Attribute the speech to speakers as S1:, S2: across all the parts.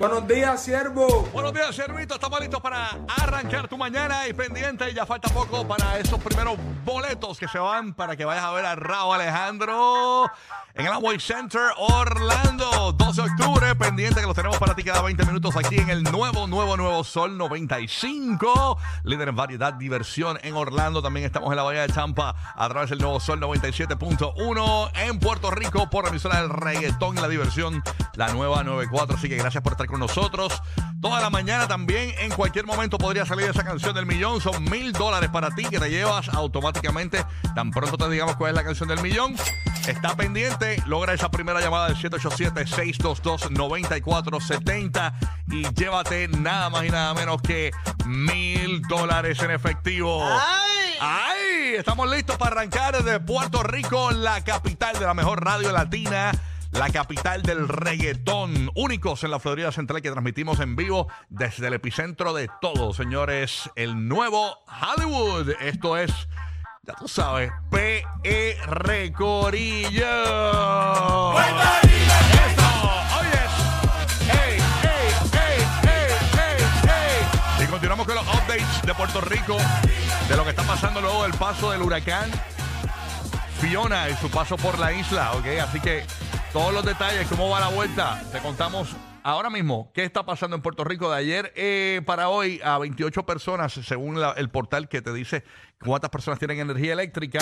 S1: Buenos días, siervo.
S2: Buenos días, Servito. Estamos listos para arrancar tu mañana y pendiente. Ya falta poco para esos primeros boletos que se van para que vayas a ver a Raúl Alejandro en el Amway Center Orlando. 12 de octubre, pendiente que los tenemos para ti cada 20 minutos aquí en el nuevo, nuevo, nuevo Sol 95. Líder en variedad, diversión en Orlando. También estamos en la Bahía de Champa a través del nuevo Sol 97.1 en Puerto Rico por la emisora del reggaetón y la diversión, la nueva 94. Así que gracias por estar con nosotros. Toda la mañana también, en cualquier momento podría salir esa canción del millón. Son mil dólares para ti que te llevas automáticamente. Tan pronto te digamos cuál es la canción del millón. Está pendiente, logra esa primera llamada del 787-622-9470 y llévate nada más y nada menos que mil dólares en efectivo. ¡Ay! Estamos listos para arrancar desde Puerto Rico, la capital de la mejor radio latina. La capital del reggaetón, únicos en la Florida Central que transmitimos en vivo desde el epicentro de todo, señores, el nuevo Hollywood. Esto es ya tú sabes, PR Corillo. ¡Eso! Continuamos con los updates de Puerto Rico, de lo que está pasando luego del paso del huracán Fiona y su paso por la isla, ¿ok? Así que todos los detalles, cómo va la vuelta, te contamos ahora mismo qué está pasando en Puerto Rico de ayer eh, para hoy a 28 personas, según el portal que te dice cuántas personas tienen energía eléctrica.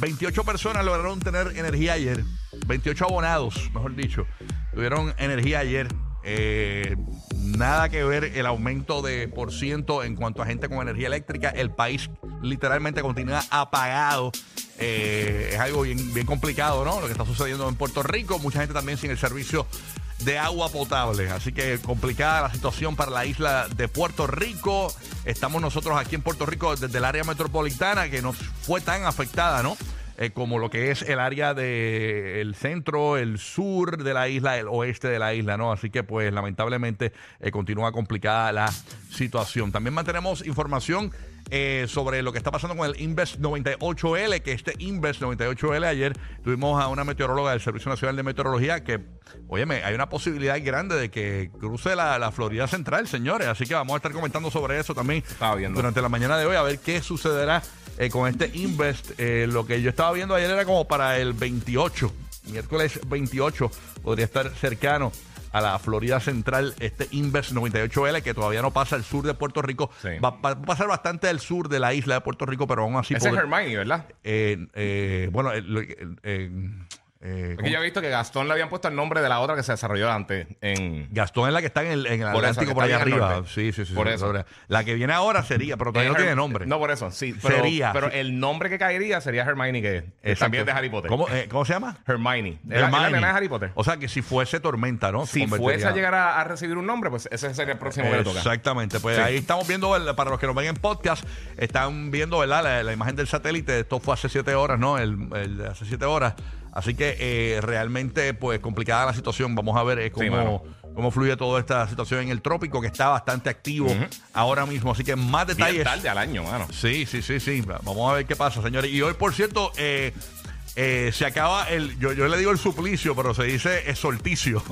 S2: 28 personas lograron tener energía ayer. 28 abonados, mejor dicho, tuvieron energía ayer. Eh, nada que ver el aumento de por ciento en cuanto a gente con energía eléctrica. El país literalmente continúa apagado. Eh, es algo bien, complicado, ¿no? Lo que está sucediendo en Puerto Rico. Mucha gente también sin el servicio de agua potable. Así que complicada la situación para la isla de Puerto Rico. Estamos nosotros aquí en Puerto Rico desde el área metropolitana que nos fue tan afectada, ¿no? Eh, como lo que es el área del centro, el sur de la isla, el oeste de la isla, ¿no? Así que pues lamentablemente eh, continúa complicada la situación. También mantenemos información eh, sobre lo que está pasando con el Invest 98L, que este Invest 98L ayer tuvimos a una meteoróloga del Servicio Nacional de Meteorología que, óyeme, hay una posibilidad grande de que cruce la, la Florida Central, señores. Así que vamos a estar comentando sobre eso también durante la mañana de hoy, a ver qué sucederá eh, con este Invest. Eh, lo que yo estaba viendo ayer era como para el 28, miércoles 28, podría estar cercano a la Florida Central, este Invest 98L, que todavía no pasa al sur de Puerto Rico.
S1: Sí.
S2: Va, va a pasar bastante al sur de la isla de Puerto Rico, pero aún así...
S1: Ese es
S2: pod-
S1: Hermione, ¿verdad?
S2: eh, eh, bueno, eh,
S1: Porque yo he visto que Gastón le habían puesto el nombre de la otra que se desarrolló antes en...
S2: Gastón es la que está en el, en el
S1: Por eso,
S2: Atlántico
S1: que
S2: por allá arriba. Sí, sí, sí.
S1: Por
S2: sí,
S1: eso.
S2: sobre- La que viene ahora sería, pero todavía no tiene nombre.
S1: No, por eso, sí. Pero,
S2: Sería,
S1: Pero el nombre que caería sería Hermione, que
S2: Exacto.
S1: también es de Harry Potter.
S2: ¿Cómo, eh, ¿Cómo se llama?
S1: Hermione. Es la- es la
S2: Hermione.
S1: nena de Harry Potter.
S2: O sea que si fuese Tormenta, ¿no? Se
S1: si fuese a llegar a, a recibir un nombre, pues ese sería el próximo que le toca.
S2: Exactamente, pues
S1: Sí.
S2: ahí estamos viendo, para los que nos ven en podcast, están viendo ¿verdad? La, la imagen del satélite, esto fue hace siete horas, ¿no? El, hace siete horas. Así que eh, realmente, pues complicada la situación. Vamos a ver eh,
S1: Sí,
S2: cómo,
S1: mano.
S2: cómo fluye toda esta situación en el trópico, que está bastante activo ahora mismo. Así que más
S1: Bien
S2: detalles.
S1: tarde al año, mano.
S2: Sí, sí, sí, sí. Vamos a ver qué pasa, señores. Y hoy, por cierto, eh, eh, se acaba el. Yo, yo le digo el suplicio, pero se dice el solsticio.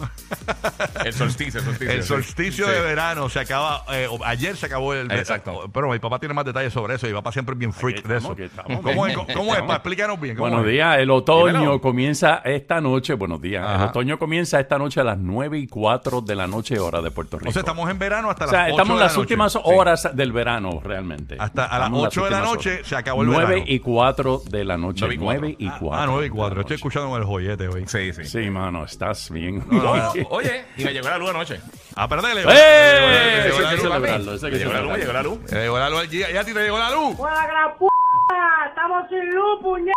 S1: El solsticio, el solsticio.
S2: el
S1: sí.
S2: solsticio
S1: Sí.
S2: de verano se acaba. eh, ayer se acabó el.
S1: Exacto.
S2: Pero mi papá tiene más detalles sobre eso y mi papá siempre es bien freak
S3: Aquí
S2: de
S3: estamos,
S2: eso.
S3: aquí estamos.
S2: ¿Cómo es? ¿Cómo es? Pa, explícanos bien. ¿cómo
S3: Buenos
S2: es?
S3: días, el otoño
S1: Dímelo.
S3: comienza esta noche, buenos días,
S2: Ajá.
S3: el otoño comienza esta noche a las 9 y 4 de la noche hora de Puerto Rico.
S2: O sea, estamos en verano hasta
S3: O sea,
S2: las 8
S3: estamos en
S2: de la
S3: las
S2: noche.
S3: últimas
S2: Sí.
S3: horas del verano, realmente.
S2: Hasta a las
S3: Estamos en
S2: 8 de la noche
S3: horas.
S2: se acabó el
S3: 9
S2: verano.
S3: y 4 de la noche.
S1: 9 y 4.
S3: 9 y 4.
S2: Ah, 9 y 4.
S3: de la
S2: Estoy escuchando con el joyete hoy.
S1: Sí, sí.
S3: Sí, mano, estás bien.
S2: No, no,
S1: Oye, y me llegó la luz anoche.
S2: Ah, perdele.
S3: ¡Eh!
S2: Me
S3: Eso
S2: llegó la luz.
S1: Me llegó la luz, me llegó la luz.
S2: Me llegó la luz. ¿Y a ti te llegó la luz?
S4: ¡Juega la p***! ¡Estamos sin luz, puñeta!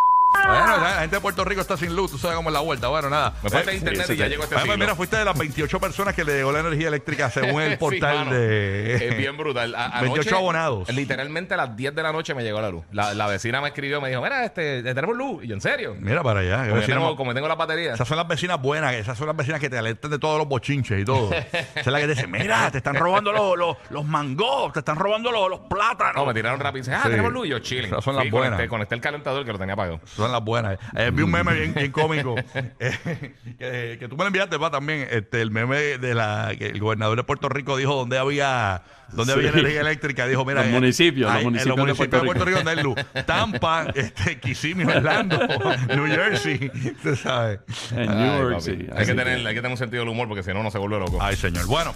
S2: Bueno, la gente de Puerto Rico está sin luz, tú sabes cómo es la vuelta. Bueno, nada.
S1: Me falta
S2: Eh,
S1: internet
S3: sí,
S1: y ya
S3: sí.
S1: llegó este
S2: pues
S1: siglo.
S2: mira, fuiste de las 28 personas que le llegó la energía eléctrica según el portal
S1: mano.
S2: de...
S1: Es bien brutal. A-
S2: 28
S1: anoche,
S2: abonados.
S1: Literalmente a las 10 de la noche me llegó la luz. La, la vecina me escribió, me dijo, mira, este, tenemos luz. Y yo, ¿en serio?
S2: Mira para allá.
S1: Como,
S2: vecina
S1: tengo, como tengo la batería.
S2: Esas son las vecinas buenas, esas son las vecinas que te alertan de todos los bochinches y todo. Esa es la que te dice, mira, te están robando los, los, los mangos, te están robando los, los plátanos.
S1: No, me tiraron rápido y dice, ah,
S2: Sí.
S1: tenemos luz. Y yo, chilling.
S2: Esas son las
S1: Sí,
S2: buenas.
S1: Conecté, conecté el calentador que lo tenía apagado.
S2: Son las buenas. Eh, vi un meme bien, bien cómico eh, que, que tú me lo enviaste, va también. Este, el meme de la que el gobernador de Puerto Rico dijo dónde había dónde
S3: Sí.
S2: había energía eléctrica. Dijo, mira,
S3: Los
S2: eh,
S3: municipios, los
S2: hay- en
S3: municipios de
S2: municipios
S3: Puerto
S2: de Puerto Rico donde hay luz. Tampa, este, Kissimmee, Orlando, New Jersey. Tú sabes.
S3: En
S1: Ay,
S3: New York,
S1: papi.
S3: sí.
S1: Hay, que tener, hay que tener un sentido del humor porque si no, no se vuelve loco.
S2: Ay, señor. Bueno.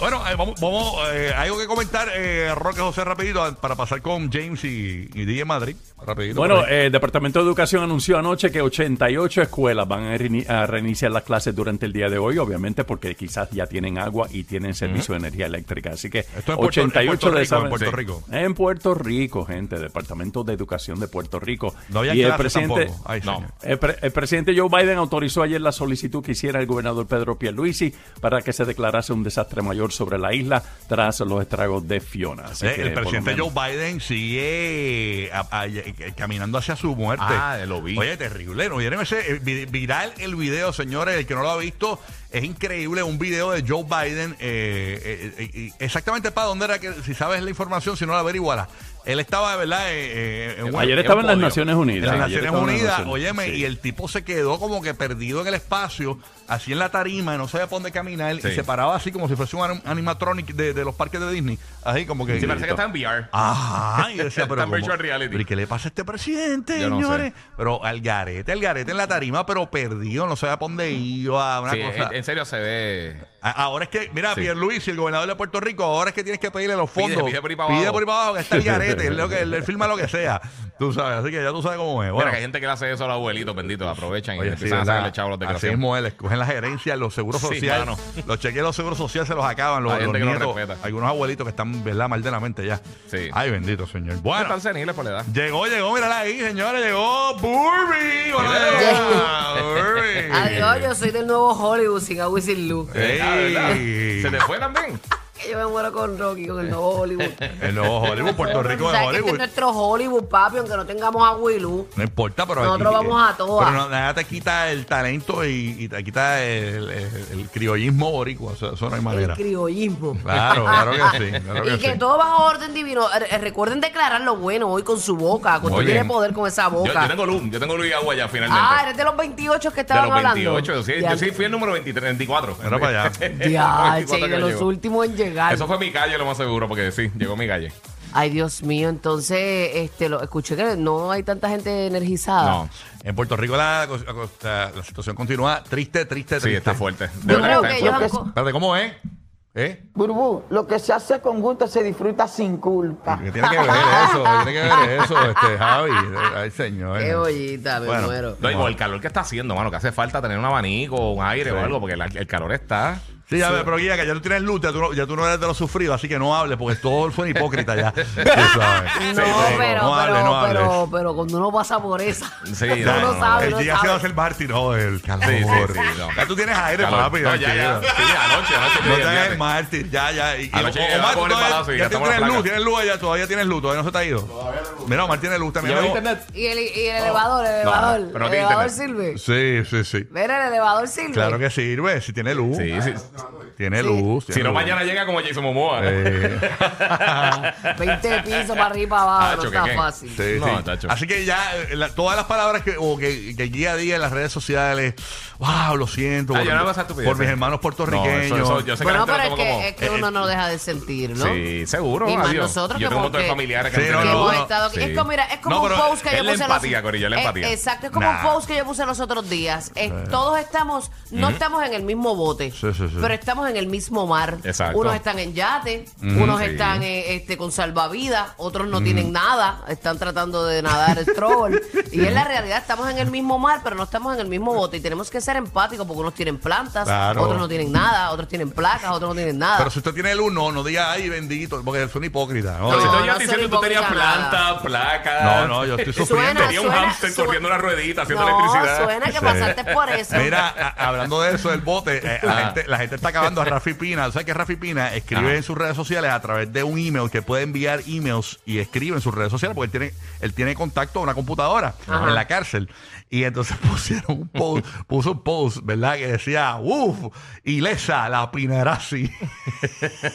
S2: Bueno, eh, vamos, vamos eh, algo que comentar, eh, Roque José, rapidito, para pasar con James y, y DJ Madrid. Rapidito.
S3: Bueno, eh, el Departamento de Educación anunció anoche que 88 escuelas van a, reini- a reiniciar las clases durante el día de hoy, obviamente porque quizás ya tienen agua y tienen servicio de energía eléctrica. Así que
S2: Esto en
S3: 88
S2: Puerto
S3: de esas-
S2: en Puerto
S3: Sí.
S2: Rico.
S3: En Puerto Rico, gente, Departamento de Educación de Puerto Rico.
S2: no había
S3: y el presidente.
S2: Ay,
S1: No.
S3: el, pre- el presidente Joe Biden autorizó ayer la solicitud que hiciera el gobernador Pedro Pierluisi para que se declarase un desastre mayor sobre la isla tras los estragos de Fiona. Así
S2: Eh,
S3: que,
S2: el presidente Joe Biden sigue a- a- a- caminando hacia su muerte.
S1: Ah, lo vi.
S2: Oye, terrible. ¿No ese eh, vi- viral el video, señores? El que no lo ha visto, es increíble. Un video de Joe Biden. eh, eh, eh, exactamente para dónde era que, si sabes la información, si no la averiguala. Él estaba, de verdad, eh, eh, en
S3: Ayer estaba en las
S1: podio.
S3: Naciones
S2: en
S3: Unidas.
S2: las
S3: Ayer
S2: Naciones
S3: estaba en las
S2: Unidas,
S3: Naciones-
S2: óyeme,
S3: sí.
S2: y el tipo se quedó como que perdido en el espacio, así en la tarima, y no sabía por dónde caminar, y se paraba así como si fuese un anim- animatronic de, de los parques de Disney, así como que...
S1: Sí, parece que está en VR.
S2: Ajá, y yo decía, pero,
S1: Está en
S2: ¿cómo?
S1: virtual reality.
S2: ¿Pero ¿y qué le pasa a este presidente,
S1: Yo no
S2: señores?
S1: sé.
S2: Pero al garete, al garete en la tarima, pero perdido, no sabía por dónde iba, una
S1: Sí,
S2: cosa...
S1: en, en serio se ve.
S2: Ahora es que, mira,
S1: Sí.
S2: Pierluisi, el gobernador de Puerto Rico, ahora es que tienes que pedirle los
S1: Pide,
S2: fondos.
S1: pide por ahí para
S2: Pide
S1: abajo.
S2: por ahí para abajo, que está el garete, lo que, él firma lo que sea. Tú sabes, así que ya tú sabes cómo es.
S1: Mira,
S2: Bueno,
S1: que hay gente que le hace eso a los abuelitos, benditos, aprovechan y
S2: Oye, sí,
S1: empiezan a
S2: ¿verdad?
S1: sacarle chavo a los
S2: Así mismo es, les cogen las gerencias, los seguros
S1: Sí,
S2: sociales,
S1: mano.
S2: los cheques de los seguros sociales se los acaban, los,
S1: Hay
S2: los
S1: gente que no
S2: nietos,
S1: respeta.
S2: algunos abuelitos que están, ¿verdad?, mal de la mente ya.
S1: Sí.
S2: Ay, bendito señor.
S1: No
S2: Bueno,
S1: están seniles por la edad.
S2: llegó, llegó, mírala ahí, señores, llegó Burby. Hola,
S1: Mira.
S2: Burby.
S4: Adiós, yo soy del nuevo Hollywood sin agua y sin luz.
S2: Ey.
S1: Ah, ¿verdad? ¿Se te fue también?
S4: Que yo me muero con Rocky, con el nuevo Hollywood.
S2: El nuevo Hollywood, Puerto Rico
S4: O
S2: de
S4: sea, que este es
S2: Hollywood.
S4: nuestro Hollywood, papi, aunque no tengamos y luz.
S2: No importa, pero
S4: Nosotros
S2: aquí-
S4: vamos a todas.
S2: Pero no, nada te quita el talento y, y te quita el, el- el criollismo boricua. Eso, eso no hay manera.
S4: El criollismo.
S2: Claro, claro que sí. Claro que
S4: y que
S2: sí.
S4: todo bajo orden divino. Eh, Recuerden declarar lo bueno hoy con su boca. Cuando tiene poder con esa boca.
S1: yo tengo luz, yo tengo luz y agua ya finalmente.
S4: ah, eres de los 28 que
S1: de
S4: estaban hablando.
S1: 28, sí, yo sí fui el número 23, 24.
S2: Mira para allá.
S4: Ya,
S1: 24
S4: che,
S1: que
S4: de los últimos en llegar.
S1: Eso fue mi calle, lo más seguro, porque sí, llegó mi calle.
S4: Ay, Dios mío, entonces, este, lo, escuché que no hay tanta gente energizada.
S1: No,
S2: En Puerto Rico la, la cos- la- la situación continúa triste, triste, triste.
S1: sí, está fuerte. De
S4: Yo
S1: verdad
S4: creo
S1: está
S4: que ellos co-
S2: Espérate, ¿cómo es? ¿Eh?
S5: Burbu, lo que se hace con gusto se disfruta sin culpa.
S2: ¿Qué tiene que ver eso? ¿Qué tiene que ver eso, este, Javi? Ay, señor.
S4: Qué ollita, me
S2: Bueno.
S4: muero.
S1: No, y el calor que está haciendo, mano, que hace falta tener un abanico, un aire o algo, porque la- el calor está.
S2: Sí, a ver, pero guía, que ya tú tienes luz, ya tú, no, ya tú no eres de los sufridos, así que no hables, porque todo fue hipócrita ya. Tú sabes.
S4: No,
S2: Sí,
S4: pero,
S2: no hables,
S4: pero,
S2: no hables.
S4: pero, pero cuando uno pasa por esa.
S1: Sí, no,
S4: no,
S1: no,
S4: sabe,
S2: El día se va a hacer mártir, no, el calor.
S1: Sí, sí, sí, no.
S2: Ya tú tienes aire, papi.
S1: No, ya, ya.
S2: tranquilo.
S1: Sí, anoche, anoche.
S2: No
S1: te
S2: hagas mártir, ya, ya. Y,
S1: Anoche
S2: Omar,
S1: llegaba
S2: tú ya tienes luz, tienes luz allá, todavía tienes luz, todavía no se te ha ido. Mira, Omar tiene luz también.
S4: Y el, y el elevador, el elevador. el elevador sirve.
S2: Sí, sí, sí.
S4: Mira, el elevador sirve.
S2: Claro que sirve, si tiene luz.
S1: Sí, sí.
S2: Tiene
S4: Sí.
S2: luz.
S1: Si
S2: tiene
S1: no,
S2: luz.
S1: mañana llega como Jason Momoa.
S2: Eh,
S4: 20 pisos para arriba y para abajo,
S1: Tacho,
S4: no
S1: ¿qué
S4: está fácil.
S2: Sí,
S1: No,
S2: sí.
S1: tacho.
S2: Así que ya eh, la- todas las palabras que, o que, que guía a día en las redes sociales, wow, lo siento
S1: Ah,
S2: por,
S1: no estupidez,
S2: por mis hermanos puertorriqueños.
S1: No, eso- eso- yo sé que
S4: Bueno,
S1: la
S4: pero es que,
S1: toma como-
S4: es que
S1: eh,
S4: uno
S1: eh,
S4: no deja de sentir, ¿no?
S1: Sí, seguro.
S4: Y más nosotros
S1: Yo
S4: que
S1: tengo un
S4: como
S1: montón de
S4: que-
S1: familiares
S2: Sí,
S1: que
S4: que hemos
S2: no.
S4: estado aquí.
S1: Sí.
S4: Es como, mira, es como
S2: No,
S4: un post que yo
S1: la
S4: puse
S1: empatía,
S4: los,
S1: Corillo, es la empatía.
S4: exacto, es como un post que yo puse los otros días. Todos estamos, no estamos en el mismo bote,
S2: Sí, sí, sí.
S4: Pero estamos en el mismo mar.
S1: Exacto.
S4: Unos están en yate, unos
S1: sí.
S4: están eh, este, con salvavidas, otros no tienen nada, están tratando de nadar el stroll. y es la realidad, estamos en el mismo mar, pero no estamos en el mismo bote. Y tenemos que ser empáticos porque unos tienen plantas,
S2: Claro.
S4: otros no tienen nada, otros tienen placas, otros no tienen nada.
S2: Pero si usted tiene el uno, no diga, ay, bendito, porque son hipócritas. ¿no?
S1: Pero si
S4: No, no
S1: llegas
S4: soy
S1: diciendo tú tenías
S4: hipócrita nada.
S1: planta, placa.
S2: No, no, yo estoy sufriendo.
S4: Suena,
S1: Tenía un
S4: suena,
S1: hámster
S4: suena.
S1: corriendo una ruedita haciendo
S4: no,
S1: electricidad.
S4: suena que
S2: Sí.
S4: pasaste por eso.
S2: Mira, a- hablando de eso del bote, eh, la, gente, la gente está acabando a Rafi Pina. ¿Sabes que Rafi Pina escribe
S1: Ajá.
S2: en sus redes sociales a través de un email que puede enviar emails y escribe en sus redes sociales porque él tiene, él tiene contacto a una computadora
S4: Ajá.
S2: en la cárcel. Y entonces pusieron un post, puso un post, ¿verdad? Que decía, uff, ilesa la Pinarazzi.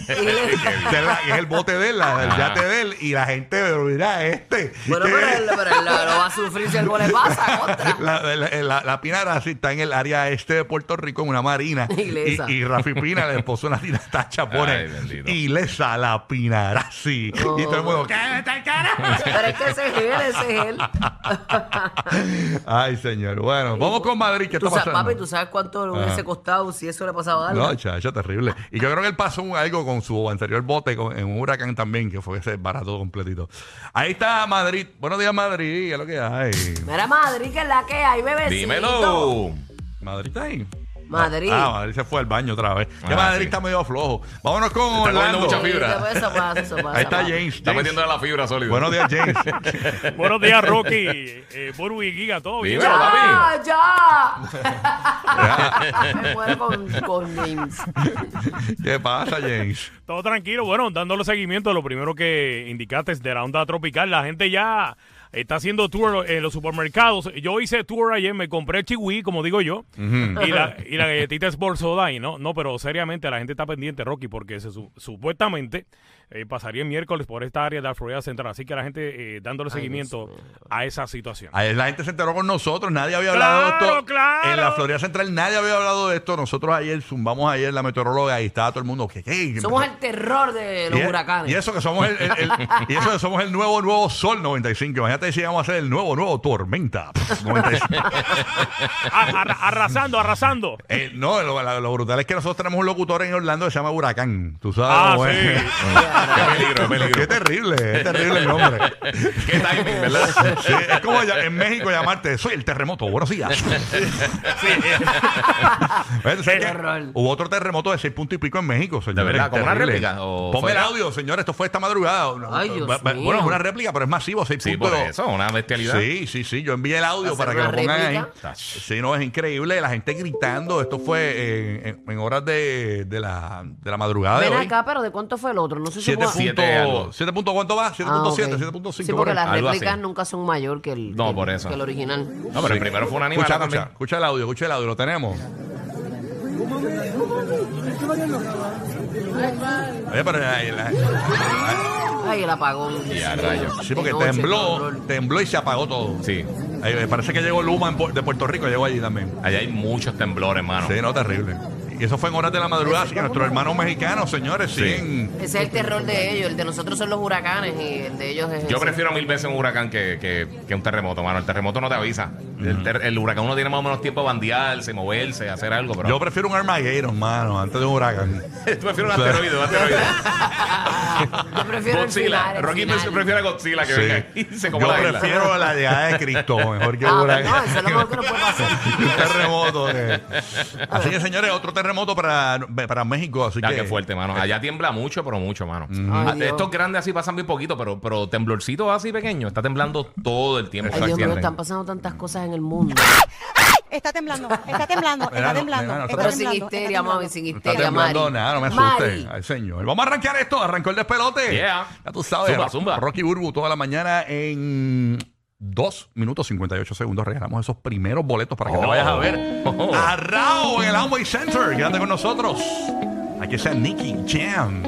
S2: Es el bote de él, la- el yate de él. Y la gente, pero mira este.
S4: Bueno, pero él, pero él lo, lo va a sufrir si algo le pasa, contra.
S2: La, la, la, la Pinarazzi está en el área este de Puerto Rico, en una marina.
S4: Ilesa.
S2: Y, y Rafi Pina le puso una tira tacha, pone
S1: bendito.
S2: Ilesa la Pinarazzi.
S4: Oh.
S2: Y todo el mundo, ¡cállate el cara!
S4: Pero es que ese es él, ese es él.
S2: Ay, señor. Bueno, vamos con Madrid. ¿Qué
S4: Tú
S2: está
S4: sabes,
S2: pasando?
S4: papi, ¿tú sabes cuánto le hubiese costado si eso le pasaba algo?
S2: No, chacho, terrible. Y yo creo que él pasó un- algo con su anterior bote con- en un huracán también, que fue ese barato completito. Ahí está Madrid. Buenos días, Madrid. ¿Qué es lo que hay?
S4: Mira, Madrid, que es la que hay, bebecito.
S1: Dímelo.
S2: Madrid está ahí.
S4: Madrid.
S2: Ah, Madrid se fue al baño otra vez.
S1: Ah,
S2: Madrid
S1: sí.
S2: está medio flojo. Vámonos con
S1: Está
S2: Orlando.
S1: mucha fibra.
S4: Eso pasa, eso pasa.
S2: Ahí está. James.
S1: Está metiendo la fibra sólida.
S2: Buenos días, James.
S6: Buenos días, Rocky. Eh, Boru y Giga, todo bien.
S1: Papi.
S4: ¡Ya, ya! Me muero con, con James.
S2: ¿Qué pasa, James?
S6: Todo tranquilo. Bueno, dándole seguimiento a lo primero que indicaste de la onda tropical. La gente ya está haciendo tour en los supermercados. Yo hice tour ayer, me compré chihui, como digo yo, y, la, y la galletita es Soda y no, no, pero seriamente la gente está pendiente, Rocky, porque se, su- supuestamente eh, pasaría el miércoles por esta área de la Florida Central. Así que la gente eh, dándole
S4: Ay,
S6: seguimiento
S4: Dios
S6: a esa situación.
S2: La gente se enteró con nosotros, nadie había hablado de esto.
S6: claro.
S2: En la Florida Central nadie había hablado de esto. Nosotros ayer zumbamos ayer la meteoróloga y estaba todo el mundo. ¿qué, qué?
S4: Somos el terror de los
S2: y,
S4: huracanes.
S2: y eso que somos el, el- el- y eso que somos el nuevo nuevo Sol 95. Imagínate si íbamos a ser el nuevo nuevo Tormenta 95.
S6: A- arra- arrasando, arrasando.
S2: Eh, no, lo, brutal es que nosotros tenemos un locutor en Orlando que se llama Huracán. Tú sabes
S6: Ah, sí.
S1: Qué peligro, qué peligro.
S2: Qué terrible, es terrible el nombre.
S1: Qué timing, ¿verdad?
S2: Sí, es como ya- en México llamarte, soy el terremoto, buenos días. ¿Ves? ¿Sabes qué?
S4: horror.
S2: Hubo otro terremoto de seis puntos y pico en México, señores.
S1: verdad? ¿Como una
S2: Terrible.
S1: réplica o
S2: Ponme el audio, señor, esto fue esta madrugada.
S4: Ay, Dios mío.
S2: Bueno, es una réplica, pero es masivo, seis
S1: Sí, por
S2: puntos.
S1: eso, una bestialidad.
S2: Sí, sí, sí. Yo envié el audio
S4: ¿Hacer
S2: para que lo
S4: una
S2: pongan
S4: réplica?
S2: ahí. Sí, no, es increíble. La gente gritando. Esto fue en, en- en horas de, de, la, de la madrugada de
S4: Ven
S2: hoy.
S4: acá, pero ¿de cuánto fue el otro? No sé si
S2: Siete
S4: fue-
S1: Siete
S2: punto-
S1: algo.
S2: siete punto- ¿Cuánto va? 7.7,
S4: Ah, ok.
S2: 7.5.
S4: Sí,
S2: por
S4: porque
S2: ahí.
S4: las
S1: Algo
S4: réplicas nunca son mayor que el,
S1: No,
S4: que el-
S1: por eso.
S4: que el original.
S1: No, pero el primero fue una animal
S2: Escucha,
S1: también.
S2: escucha, escucha el audio, escucha el audio, lo tenemos. Oye, pero la- la-
S4: Ay, el apagón.
S1: Y a rayos.
S2: sí, porque
S4: noche,
S2: tembló, tembló y se apagó todo.
S1: Sí.
S2: Eh, parece que llegó Luma en Pu- de Puerto Rico, llegó allí también.
S1: Allá hay muchos temblores, hermano.
S2: Sí, no, terrible. Y eso fue en horas de la madrugada, que nuestros hermanos mexicanos, señores,
S1: Sí.
S2: siguen...
S4: Ese es el terror de ellos. El de nosotros son los huracanes y el de ellos es
S1: Yo
S4: ese.
S1: prefiero mil veces un huracán que, que, que un terremoto, mano. El terremoto no te avisa. El, huracán uno tiene más o menos tiempo de bandearse, moverse, hacer algo, pero...
S2: Yo prefiero un Armageddon, mano, antes de un huracán.
S1: Tú prefieres un asteroide, un asteroide.
S4: Yo prefiero el
S1: Godzilla.
S4: final, el
S1: Rocky prefiere a Godzilla que
S2: Sí.
S1: venga se
S2: Yo
S1: isla.
S2: prefiero la llegada de Cristo mejor que un
S4: Ah,
S2: huracán.
S4: pero no, eso es lo mejor que nos puede pasar.
S2: un terremoto. eh. Así que, señores, otro terremoto para, para México. Así
S1: Ah,
S2: que,
S1: qué fuerte, mano. Allá tiembla mucho, pero mucho, mano.
S4: Ay, Dios.
S1: Estos grandes así pasan bien poquito, pero, pero temblorcitos así pequeños. Está temblando todo el tiempo.
S4: Ay, Dios mío,
S1: ¿entienden?
S4: están pasando tantas cosas en el mundo.
S7: Está temblando, está temblando,
S2: Mira,
S7: está
S2: no,
S7: temblando.
S2: mira, no,
S7: está
S4: Pero sin
S7: temblando,
S4: histeria, mami, sin
S2: No está
S4: histeria,
S2: temblando
S4: Mari.
S2: nada, no me
S4: Mari.
S2: asuste. Ay, señor. Vamos a arrancar esto. Arrancó el despelote.
S1: Yeah.
S2: Ya tú sabes.
S1: Zumba, zumba.
S2: Rocky Burbu toda la mañana en 2 minutos 58 segundos. Regalamos esos primeros boletos para que te
S1: Oh.
S2: vayas a ver
S1: Oh.
S2: a Rao en el Amway Center. Quédate con nosotros. Aquí está Nicky Jam.